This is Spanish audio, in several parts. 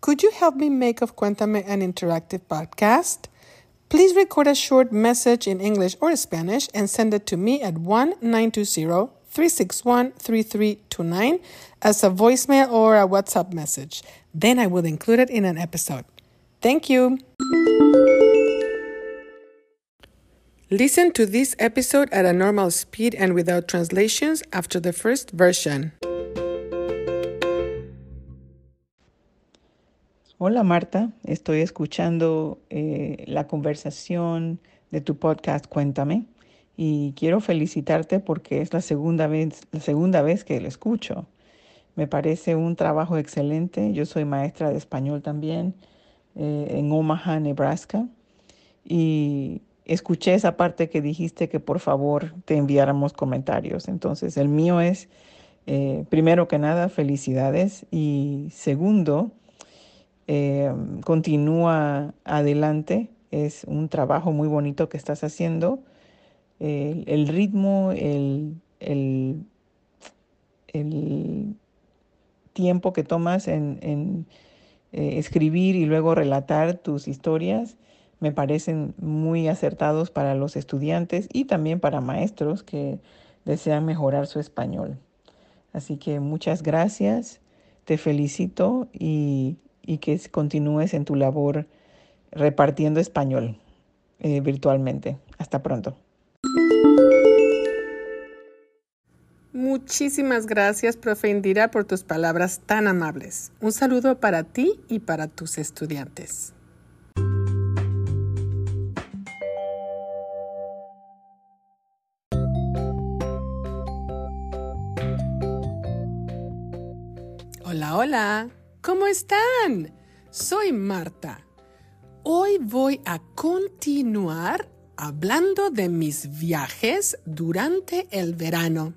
Could you help me make of Cuéntame an interactive podcast? Please record a short message in English or Spanish and send it to me at 1 920 361 3329 as a voicemail or a WhatsApp message. Then I will include it in an episode. Thank you. Listen to this episode at a normal speed and without translations after the first version. Hola Marta, estoy escuchando eh, la conversación de tu podcast Cuéntame y quiero felicitarte porque es la segunda vez, la segunda vez que lo escucho. Me parece un trabajo excelente. Yo soy maestra de español también eh, en Omaha, Nebraska. Y escuché esa parte que dijiste que por favor te enviáramos comentarios. Entonces, el mío es, eh, primero que nada, felicidades. Y segundo, eh, continúa adelante. Es un trabajo muy bonito que estás haciendo el, ritmo, el, el, tiempo que tomas en, eh, escribir y luego relatar tus historias me parecen muy acertados para los estudiantes y también para maestros que desean mejorar su español. Así que muchas gracias, te felicito y, que continúes en tu labor repartiendo español eh, virtualmente. Hasta pronto. Muchísimas gracias, profe Indira, por tus palabras tan amables. Un saludo para ti y para tus estudiantes. Hola, hola, ¿cómo están? Soy Marta. Hoy voy a continuar hablando de mis viajes durante el verano.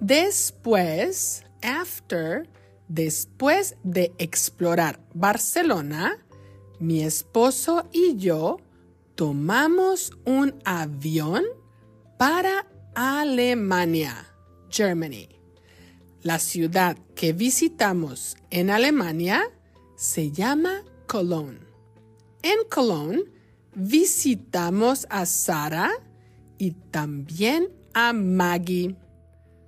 Después, after, después de explorar Barcelona, mi esposo y yo tomamos un avión para Alemania, Germany. La ciudad que visitamos en Alemania se llama Cologne. En Cologne visitamos a Sara y también a Maggie.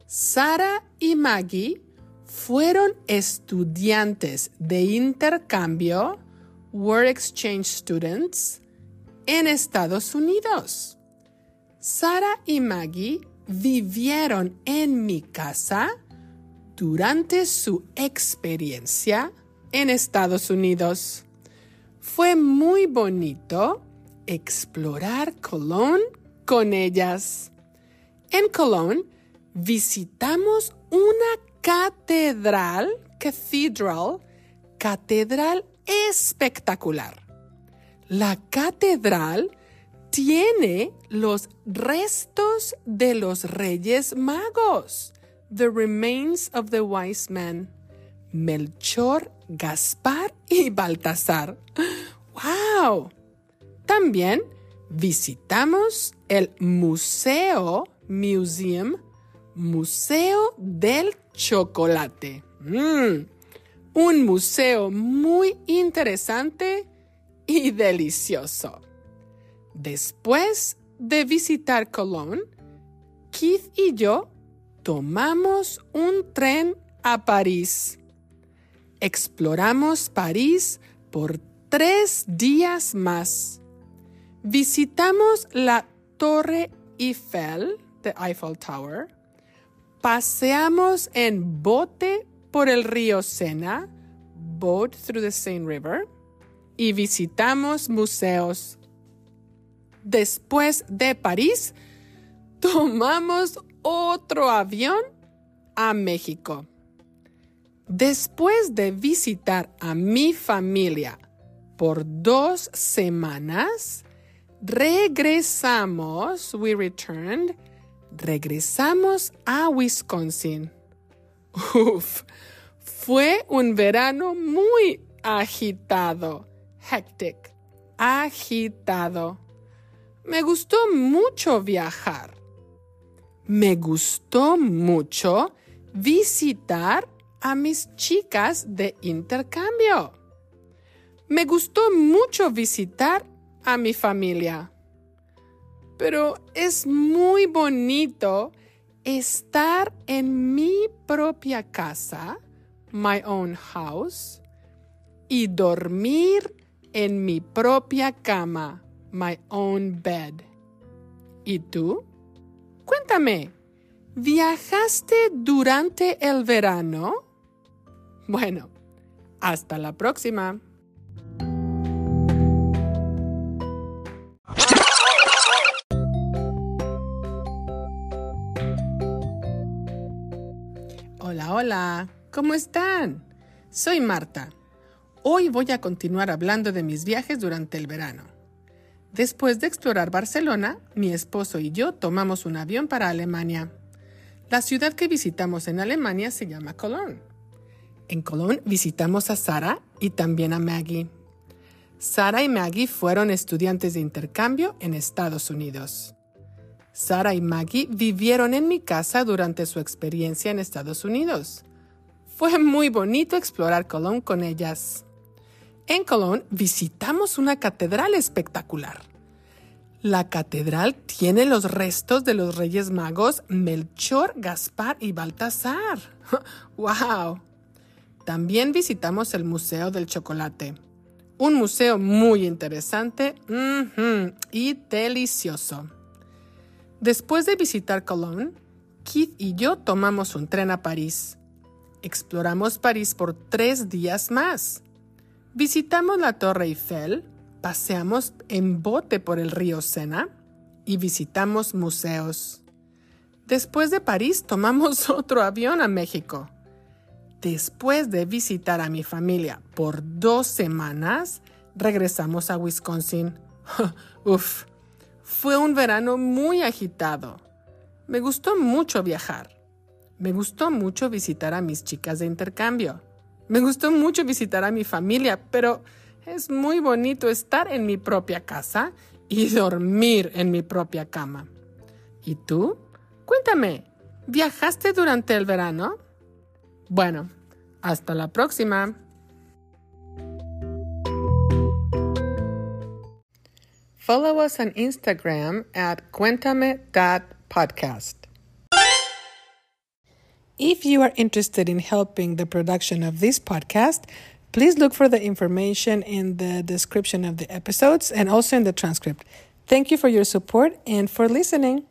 Sara y Maggie fueron estudiantes de intercambio, World Exchange Students, en Estados Unidos. Sara y Maggie vivieron en mi casa durante su experiencia en Estados Unidos. Fue muy bonito explorar Cologne con ellas. En Cologne visitamos una catedral, cathedral, catedral espectacular. La catedral tiene los restos de los reyes magos, the remains of the wise men, Melchor, Gaspar y Baltasar. ¡Wow! También visitamos el Museo Museum Museo del Chocolate. Mm, un museo muy interesante y delicioso. Después de visitar Colón, Keith y yo tomamos un tren a París. Exploramos París por tres días más. Visitamos la Torre Eiffel, the Eiffel Tower, Paseamos en bote por el río Sena, boat through the Seine River, y visitamos museos. Después de París, tomamos otro avión a México. Después de visitar a mi familia por dos semanas, regresamos, we returned, regresamos a Wisconsin. Uf, fue un verano muy agitado. Hectic. Agitado. Me gustó mucho viajar. Me gustó mucho visitar a mis chicas de intercambio. Me gustó mucho visitar a mi familia. Pero es muy bonito estar en mi propia casa, my own house, y dormir en mi propia cama, my own bed. ¿Y tú? Cuéntame, ¿viajaste durante el verano? Bueno, hasta la próxima. Hola, hola, ¿cómo están? Soy Marta. Hoy voy a continuar hablando de mis viajes durante el verano. Después de explorar Barcelona, mi esposo y yo tomamos un avión para Alemania. La ciudad que visitamos en Alemania se llama Cologne. En Cologne visitamos a Sara y también a Maggie. Sara y Maggie fueron estudiantes de intercambio en Estados Unidos. Sara y Maggie vivieron en mi casa durante su experiencia en Estados Unidos. Fue muy bonito explorar Cologne con ellas. En Cologne visitamos una catedral espectacular. La catedral tiene los restos de los Reyes Magos Melchor, Gaspar y Baltasar. ¡Wow! También visitamos el Museo del Chocolate. Un museo muy interesante y delicioso. Después de visitar Cologne, Keith y yo tomamos un tren a París. Exploramos París por tres días más. Visitamos la Torre Eiffel, paseamos en bote por el río Sena y visitamos museos. Después de París tomamos otro avión a México. Después de visitar a mi familia por dos semanas, regresamos a Wisconsin. Uf, fue un verano muy agitado. Me gustó mucho viajar. Me gustó mucho visitar a mis chicas de intercambio. Me gustó mucho visitar a mi familia, pero es muy bonito estar en mi propia casa y dormir en mi propia cama. ¿Y tú? Cuéntame, ¿viajaste durante el verano? Bueno, hasta la próxima. Follow us on Instagram at cuéntame.podcast. If you are interested in helping the production of this podcast, please look for the information in the description of the episodes and also in the transcript. Thank you for your support and for listening.